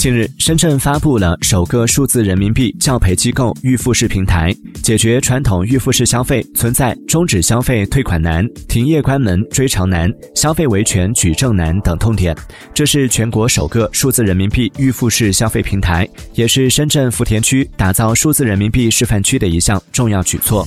近日深圳发布了首个数字人民币教培机构预付式平台解决传统预付式消费存在终止消费退款难停业关门追偿难消费维权举证难等痛点。这是全国首个数字人民币预付式消费平台也是深圳福田区打造数字人民币示范区的一项重要举措。